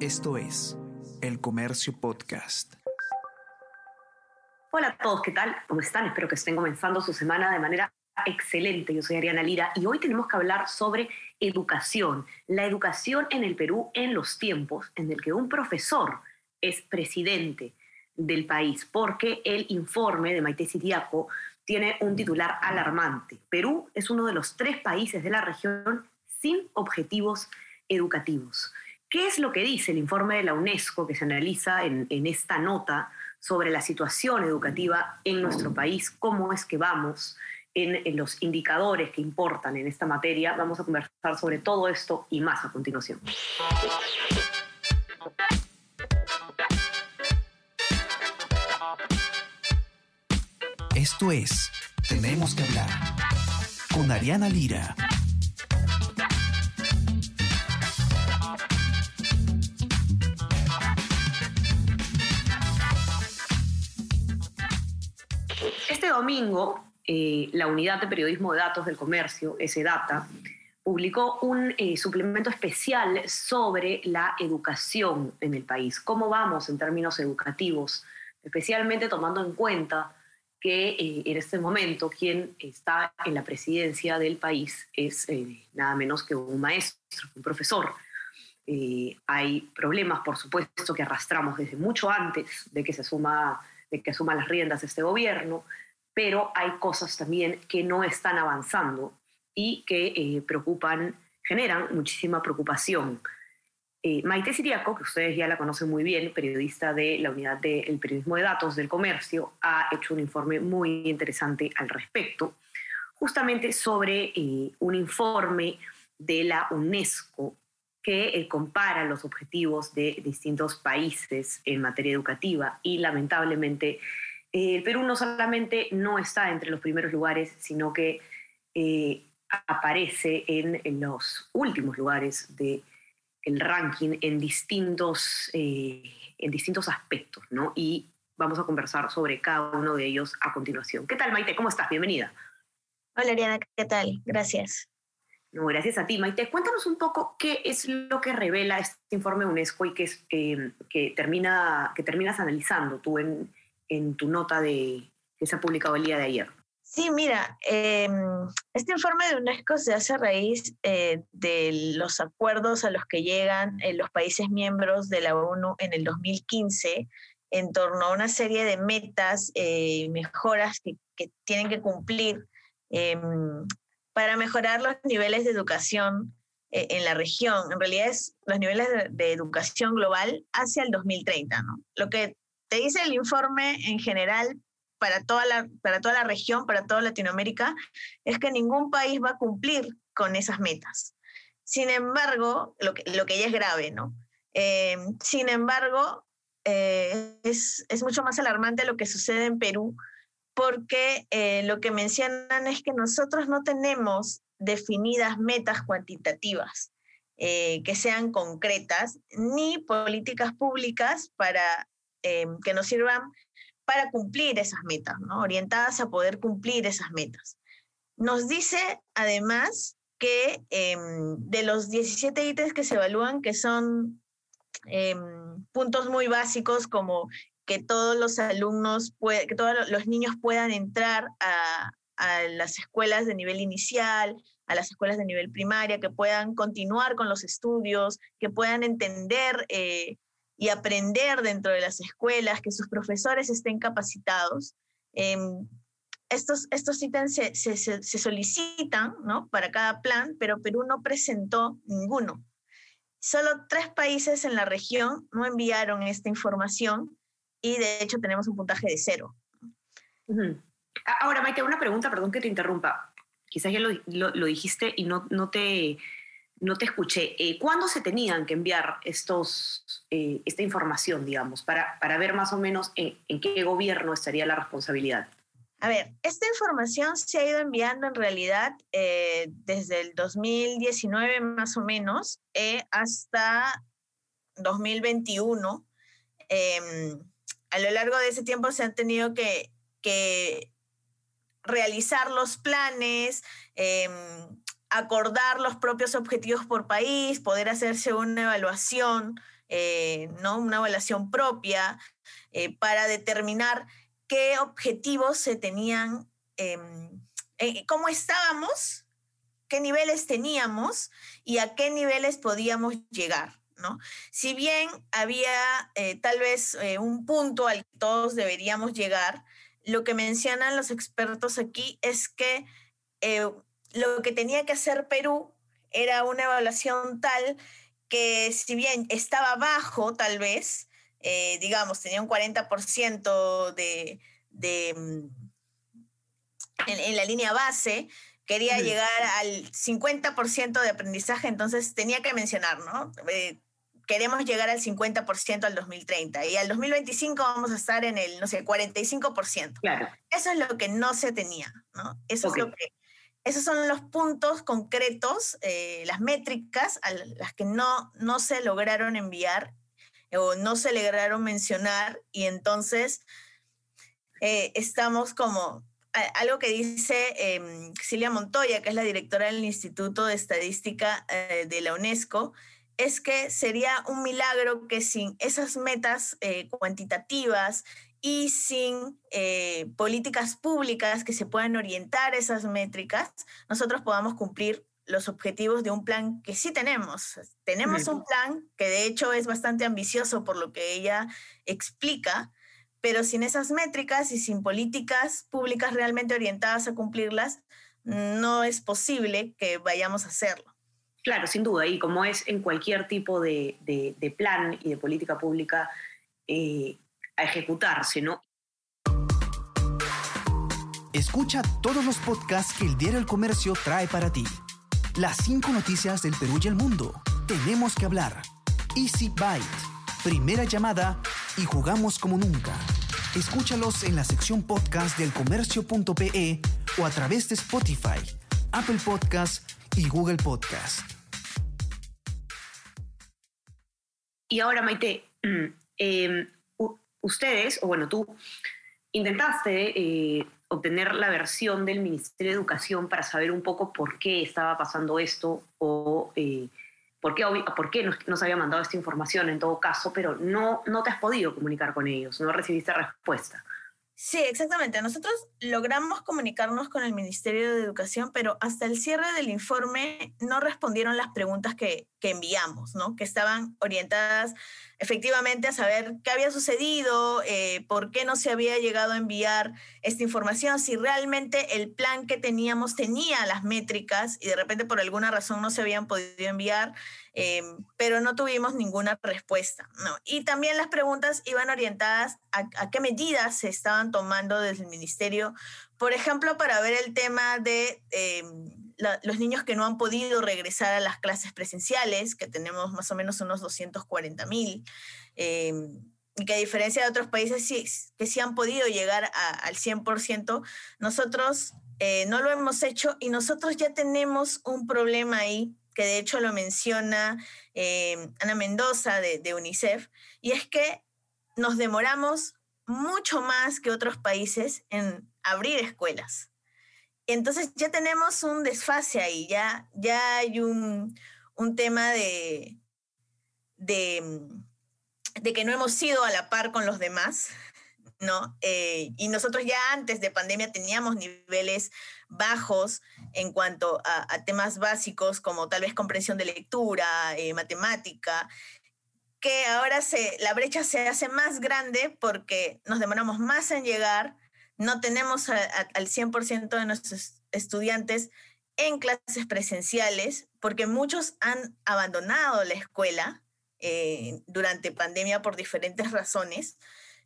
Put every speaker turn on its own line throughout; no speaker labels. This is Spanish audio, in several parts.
Esto es El Comercio Podcast.
Hola a todos, ¿qué tal? ¿Cómo están? Espero que estén comenzando su semana de manera excelente. Yo soy Ariana Lira y hoy tenemos que hablar sobre educación. La educación en el Perú en los tiempos en el que un profesor es presidente del país, porque el informe de Maite Siriaco tiene un titular alarmante. Perú es uno de los tres países de la región sin objetivos educativos. ¿Qué es lo que dice el informe de la UNESCO que se analiza en, esta nota sobre la situación educativa en nuestro país? ¿Cómo es que vamos en, los indicadores que importan en esta materia? Vamos a conversar sobre todo esto y más a continuación.
Esto es Tenemos que hablar con Ariana Lira.
Domingo, eh, la Unidad de Periodismo de Datos del Comercio, S-Data, publicó un eh, suplemento especial sobre la educación en el país. ¿Cómo vamos en términos educativos? Especialmente tomando en cuenta que eh, en este momento quien está en la presidencia del país es nada menos que un maestro, un profesor. hay problemas, por supuesto, que arrastramos desde mucho antes de que se suma de que asuma las riendas este gobierno, pero hay cosas también que no están avanzando y que eh, preocupan, generan muchísima preocupación. Eh, Maite Siriaco, que ustedes ya la conocen muy bien, periodista de la Unidad del Periodismo de Datos del Comercio, ha hecho un informe muy interesante al respecto, justamente sobre eh, un informe de la UNESCO que compara los objetivos de distintos países en materia educativa y lamentablemente el Perú no solamente no está entre los primeros lugares, sino que eh, aparece en, los últimos lugares del el ranking en distintos, eh, en distintos aspectos, ¿no? Y vamos a conversar sobre cada uno de ellos a continuación. ¿Qué tal, Maite? ¿Cómo estás? Bienvenida.
Hola, Ariana, ¿qué tal? Gracias.
Gracias a ti, Maite. Cuéntanos un poco qué es lo que revela este informe UNESCO y que, es, eh, que, termina, que terminas analizando tú en, en tu nota de, que se ha publicado el día de ayer.
Sí, mira, em, este informe de UNESCO se hace a raíz eh, de los acuerdos a los que llegan eh, los países miembros de la ONU en el 2015 en torno a una serie de metas y eh, mejoras que, que, tienen que cumplir em, para mejorar los niveles de educación en la región. En realidad es los niveles de, de, educación global hacia el 2030, ¿no? Lo que te dice el informe en general para toda, la, para toda la región, para toda Latinoamérica, es que ningún país va a cumplir con esas metas. Sin embargo, lo que, lo que ya es grave, ¿no? Eh, sin embargo, eh, es, es, mucho más alarmante lo que sucede en Perú, porque eh, lo que mencionan es que nosotros no tenemos definidas metas cuantitativas que sean concretas, ni políticas públicas para Em, que nos sirvan para cumplir esas metas, orientadas a poder cumplir esas metas. Nos dice además que em, de los 17 ítems que se evalúan, que son em, puntos muy básicos como que todos los alumnos, que todos los niños puedan entrar a, las escuelas de nivel inicial, a las escuelas de nivel primaria, que puedan continuar con los estudios, que puedan entender eh, y aprender dentro de las escuelas, que sus profesores estén capacitados. Em, estos, estos ítems se, se, solicitan ¿no? para cada plan, pero Perú no presentó ninguno. Solo tres países en la región no enviaron esta información y de hecho tenemos un puntaje de cero.
Ahora, Maite, una pregunta, perdón que te interrumpa. Quizás ya lo, lo, dijiste y no, no, te, no te escuché. Eh, ¿Cuándo se tenían que enviar estos, eh, esta información, digamos, para, para ver más o menos en, qué gobierno estaría la responsabilidad?
A ver, esta información se ha ido enviando en realidad eh, desde el 2019 más o menos hasta 2021. Em, a lo largo de ese tiempo se han tenido que, realizar los planes, em, acordar los propios objetivos por país, poder hacerse una evaluación eh, ¿no? una evaluación propia eh, para determinar qué objetivos se tenían, em, cómo estábamos, qué niveles teníamos y a qué niveles podíamos llegar. ¿No? Si bien había tal vez un punto al que todos deberíamos llegar, lo que mencionan los expertos aquí es que lo que tenía que hacer Perú era una evaluación tal que si bien estaba bajo tal vez, eh, digamos, tenía un 40% de, de mm, en, la línea base, quería llegar al 50% de aprendizaje, entonces tenía que mencionar, ¿no? Eh, queremos llegar al 50% al 2030 y al 2025 vamos a estar en el, no sé, 45%. Claro. Eso es lo que no se tenía, ¿no? Eso es lo que esos son los puntos concretos, eh, las métricas a las que no, no se lograron enviar o no se lograron mencionar y entonces eh, estamos como algo que dice eh, Cilia Montoya, que es la directora del Instituto de Estadística eh, de la UNESCO, es que sería un milagro que sin esas metas cuantitativas y sin eh, políticas públicas que se puedan orientar esas métricas, nosotros podamos cumplir los objetivos de un plan que sí tenemos. Tenemos un plan que de hecho es bastante ambicioso por lo que ella explica, pero sin esas métricas y sin políticas públicas realmente orientadas a cumplirlas, no es posible que vayamos a hacerlo.
Claro, sin duda, y como es en cualquier tipo de, de, plan y de política pública, eh, a ejecutarse, ¿no?
Escucha todos los podcasts que el Diario El Comercio trae para ti. Las cinco noticias del Perú y el mundo. Tenemos que hablar. Easy Byte. Primera llamada y jugamos como nunca. Escúchalos en la sección podcast del comercio.pe o a través de Spotify, Apple Podcast y Google Podcast.
Y ahora, Maite, eh, ustedes, o bueno, tú intentaste eh, obtener la versión del Ministerio de Educación para saber un poco por qué estaba pasando esto o eh, por qué, por qué nos, nos, había mandado esta información en todo caso, pero no, no te has podido comunicar con ellos, no recibiste respuesta.
Sí, exactamente. Nosotros logramos comunicarnos con el Ministerio de Educación, pero hasta el cierre del informe no respondieron las preguntas que, que enviamos, ¿no? Que estaban orientadas efectivamente a saber qué había sucedido, eh, por qué no se había llegado a enviar esta información, si realmente el plan que teníamos tenía las métricas y de repente por alguna razón no se habían podido enviar, eh, pero no tuvimos ninguna respuesta. ¿no? Y también las preguntas iban orientadas a, qué medidas se estaban tomando desde el ministerio, por ejemplo, para ver el tema de... Eh, los niños que no han podido regresar a las clases presenciales, que tenemos más o menos unos 240 mil, eh, y que a diferencia de otros países sí, que sí han podido llegar al 100%, nosotros eh, no lo hemos hecho y nosotros ya tenemos un problema ahí, que de hecho lo menciona eh, Ana Mendoza de, de UNICEF, y es que nos demoramos mucho más que otros países en abrir escuelas. Entonces ya tenemos un desfase ahí, ya, ya hay un, tema de, de, que no hemos sido a la par con los demás, ¿no? Eh, y nosotros ya antes de pandemia teníamos niveles bajos en cuanto a, temas básicos como tal vez comprensión de lectura, eh, matemática, que ahora se, la brecha se hace más grande porque nos demoramos más en llegar no tenemos al 100% de nuestros estudiantes en clases presenciales porque muchos han abandonado la escuela eh, durante pandemia por diferentes razones,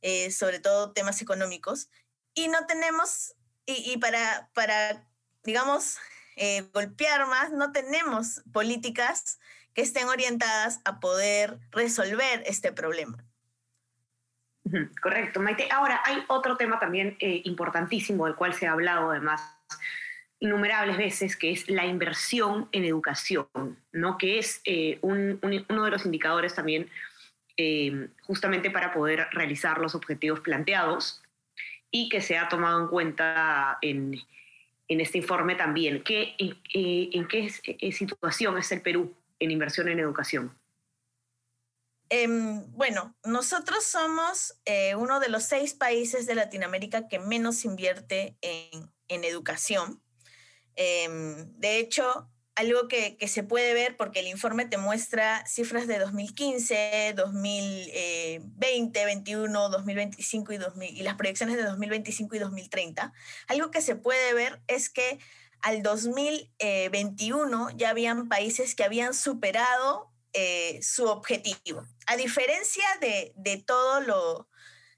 eh, sobre todo temas económicos, y no tenemos, y, para, para, digamos, eh, golpear más, no tenemos políticas que estén orientadas a poder resolver este problema.
Correcto, Maite. Ahora, hay otro tema también eh, importantísimo del cual se ha hablado además innumerables veces, que es la inversión en educación, ¿no? que es eh, uno de los indicadores también eh, justamente para poder realizar los objetivos planteados y que se ha tomado en cuenta en, este informe también. ¿Qué, en, qué situación es el Perú en inversión en educación?
Em, bueno, nosotros somos eh, uno de los seis países de Latinoamérica que menos invierte en, educación. Em, de hecho, algo que, se puede ver porque el informe te muestra cifras de 2015, 2020, 2021, 2025 y, y las proyecciones de 2025 y 2030. Algo que se puede ver es que al 2021 ya habían países que habían superado eh, su objetivo. A diferencia de, de, todo lo,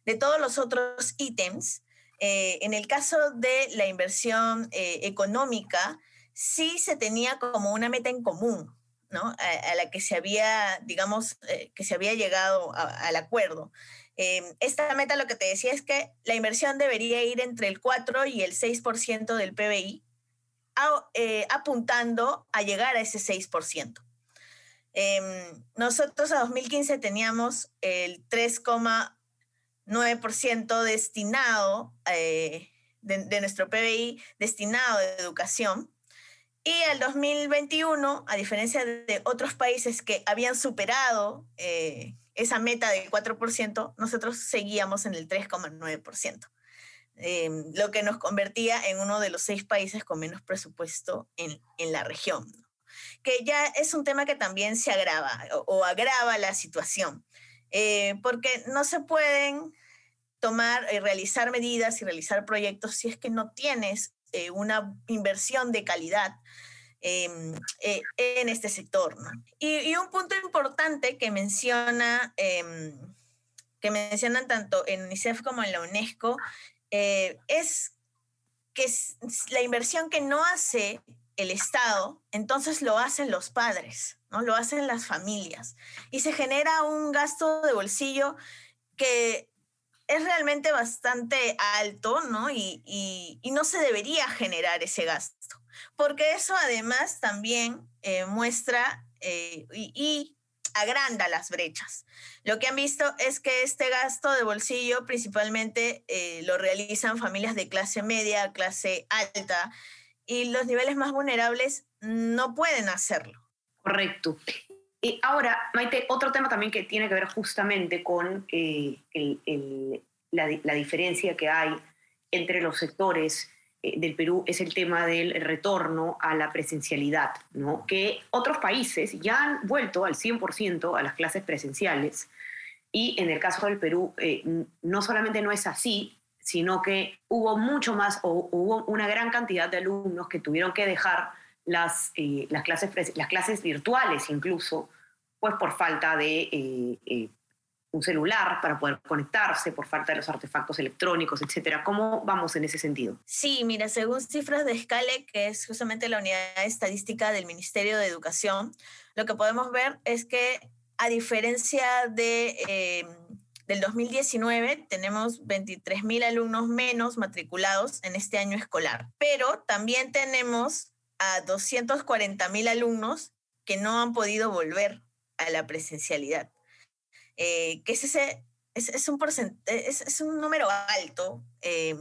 de todos los otros ítems, eh, en el caso de la inversión eh, económica, sí se tenía como una meta en común, ¿no? A, la que se había, digamos, que se había llegado al acuerdo. esta meta lo que te decía es que la inversión debería ir entre el 4 y el 6% del PBI, apuntando a llegar a ese 6%. Em, nosotros a 2015 teníamos el 3,9% destinado eh, de, nuestro PBI destinado a educación. Y al 2021, a diferencia de otros países que habían superado eh, esa meta del 4%, nosotros seguíamos en el 3,9%, em, lo que nos convertía en uno de los seis países con menos presupuesto en, en la región que ya es un tema que también se agrava o, agrava la situación, eh, porque no se pueden tomar y realizar medidas y realizar proyectos si es que no tienes eh, una inversión de calidad em, eh, en este sector. Y, un punto importante que menciona, em, que mencionan tanto en UNICEF como en la UNESCO, es que la inversión que no hace el Estado, entonces lo hacen los padres, ¿no? Lo hacen las familias. Y se genera un gasto de bolsillo que realmente bastante alto, ¿no? Y, no se debería generar ese gasto, porque eso además también eh, muestra eh, y, agranda las brechas. Lo que han visto es que este gasto de bolsillo principalmente eh, lo realizan familias de clase media, clase alta, y los niveles más vulnerables no pueden hacerlo.
Correcto. Y ahora, Maite, otro tema también que tiene que ver justamente con eh, la, diferencia que hay entre los sectores eh, del Perú es el tema del retorno a la presencialidad, ¿no? que otros países ya han vuelto al 100% a las clases presenciales y en el caso del Perú eh, no solamente no es así, sino que hubo mucho más o hubo una gran cantidad de alumnos que tuvieron que dejar las, eh, las, clases, las clases virtuales incluso, pues por falta de eh, eh, un celular para poder conectarse, por falta de los artefactos electrónicos, etcétera. ¿Cómo vamos en ese sentido?
Sí, mira, según cifras de Scale, que es justamente la unidad estadística del Ministerio de Educación, lo que podemos ver es que a diferencia de del 2019 tenemos 23.000 alumnos menos matriculados en este año escolar, pero también tenemos a 240.000 alumnos que no han podido volver a la presencialidad. Eh, que es, ese, es, un es, un número alto eh,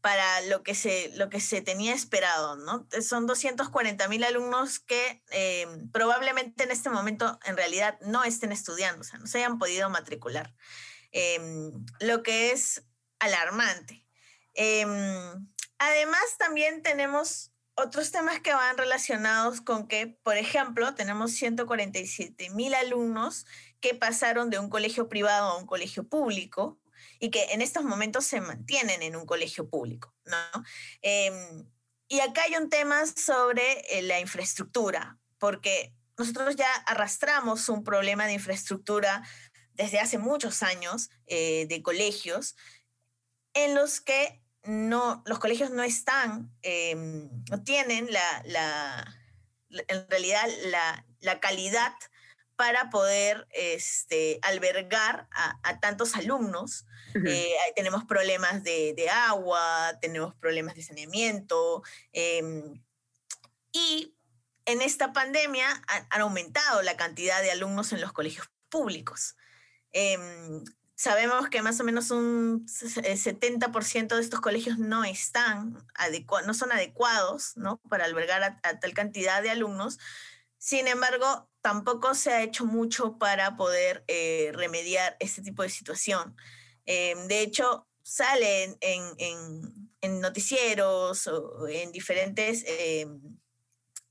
para lo que, se, lo que se tenía esperado. ¿no? Son 240.000 alumnos que eh, probablemente en este momento en realidad no estén estudiando, o sea, no se hayan podido matricular. Em, lo que es alarmante. Em, además, también tenemos otros temas que van relacionados con que, por ejemplo, tenemos 147 mil alumnos que pasaron de un colegio privado a un colegio público y que en estos momentos se mantienen en un colegio público, ¿no? Em, y acá hay un tema sobre eh, la infraestructura, porque nosotros ya arrastramos un problema de infraestructura desde hace muchos años eh, de colegios en los que no, los colegios no están, em, no tienen la, en realidad la, calidad para poder este, albergar a, tantos alumnos. Eh, tenemos problemas de, agua, tenemos problemas de saneamiento em, y en esta pandemia han aumentado la cantidad de alumnos en los colegios públicos. Em, sabemos que más o menos un 70% de estos colegios no están no son adecuados ¿no? para albergar a, tal cantidad de alumnos. Sin embargo, tampoco se ha hecho mucho para poder eh, remediar este tipo de situación. Em, de hecho, salen en, noticieros o en diferentes em,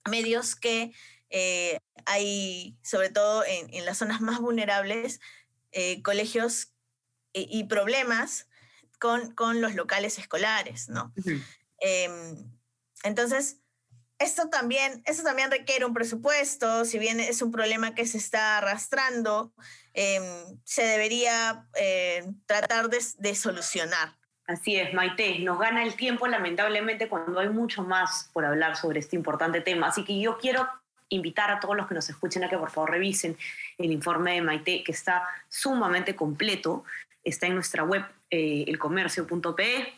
medios que eh, hay, sobre todo en, las zonas más vulnerables, eh, colegios y, problemas con, con, los locales escolares, ¿no? Em, entonces, esto también, esto también requiere un presupuesto, si bien es un problema que se está arrastrando, em, se debería eh, tratar de, solucionar.
Así es, Maite, nos gana el tiempo lamentablemente cuando hay mucho más por hablar sobre este importante tema, así que yo quiero invitar a todos los que nos escuchen a que por favor revisen el informe de Maite, que está sumamente completo, está en nuestra web eh, elcomercio.pe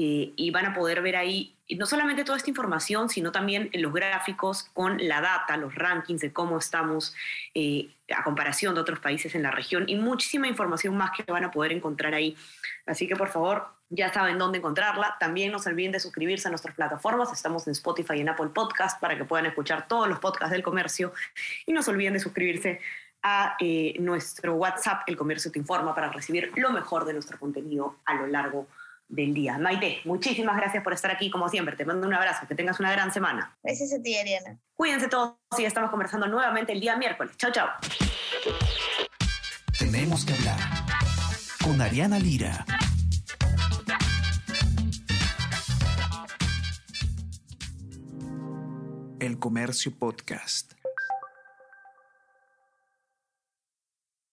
eh, y van a poder ver ahí no solamente toda esta información, sino también los gráficos con la data, los rankings de cómo estamos eh, a comparación de otros países en la región y muchísima información más que van a poder encontrar ahí. Así que por favor, ya saben dónde encontrarla. También no se olviden de suscribirse a nuestras plataformas. Estamos en Spotify y en Apple Podcast para que puedan escuchar todos los podcasts del comercio. Y no se olviden de suscribirse a eh, nuestro WhatsApp, El Comercio Te Informa, para recibir lo mejor de nuestro contenido a lo largo de del día. Maite, muchísimas gracias por estar aquí como siempre. Te mando un abrazo, que tengas una gran semana.
Gracias a ti, Ariana.
Cuídense todos y estamos conversando nuevamente el día miércoles. Chao, chao.
Tenemos que hablar con Ariana Lira. El Comercio Podcast.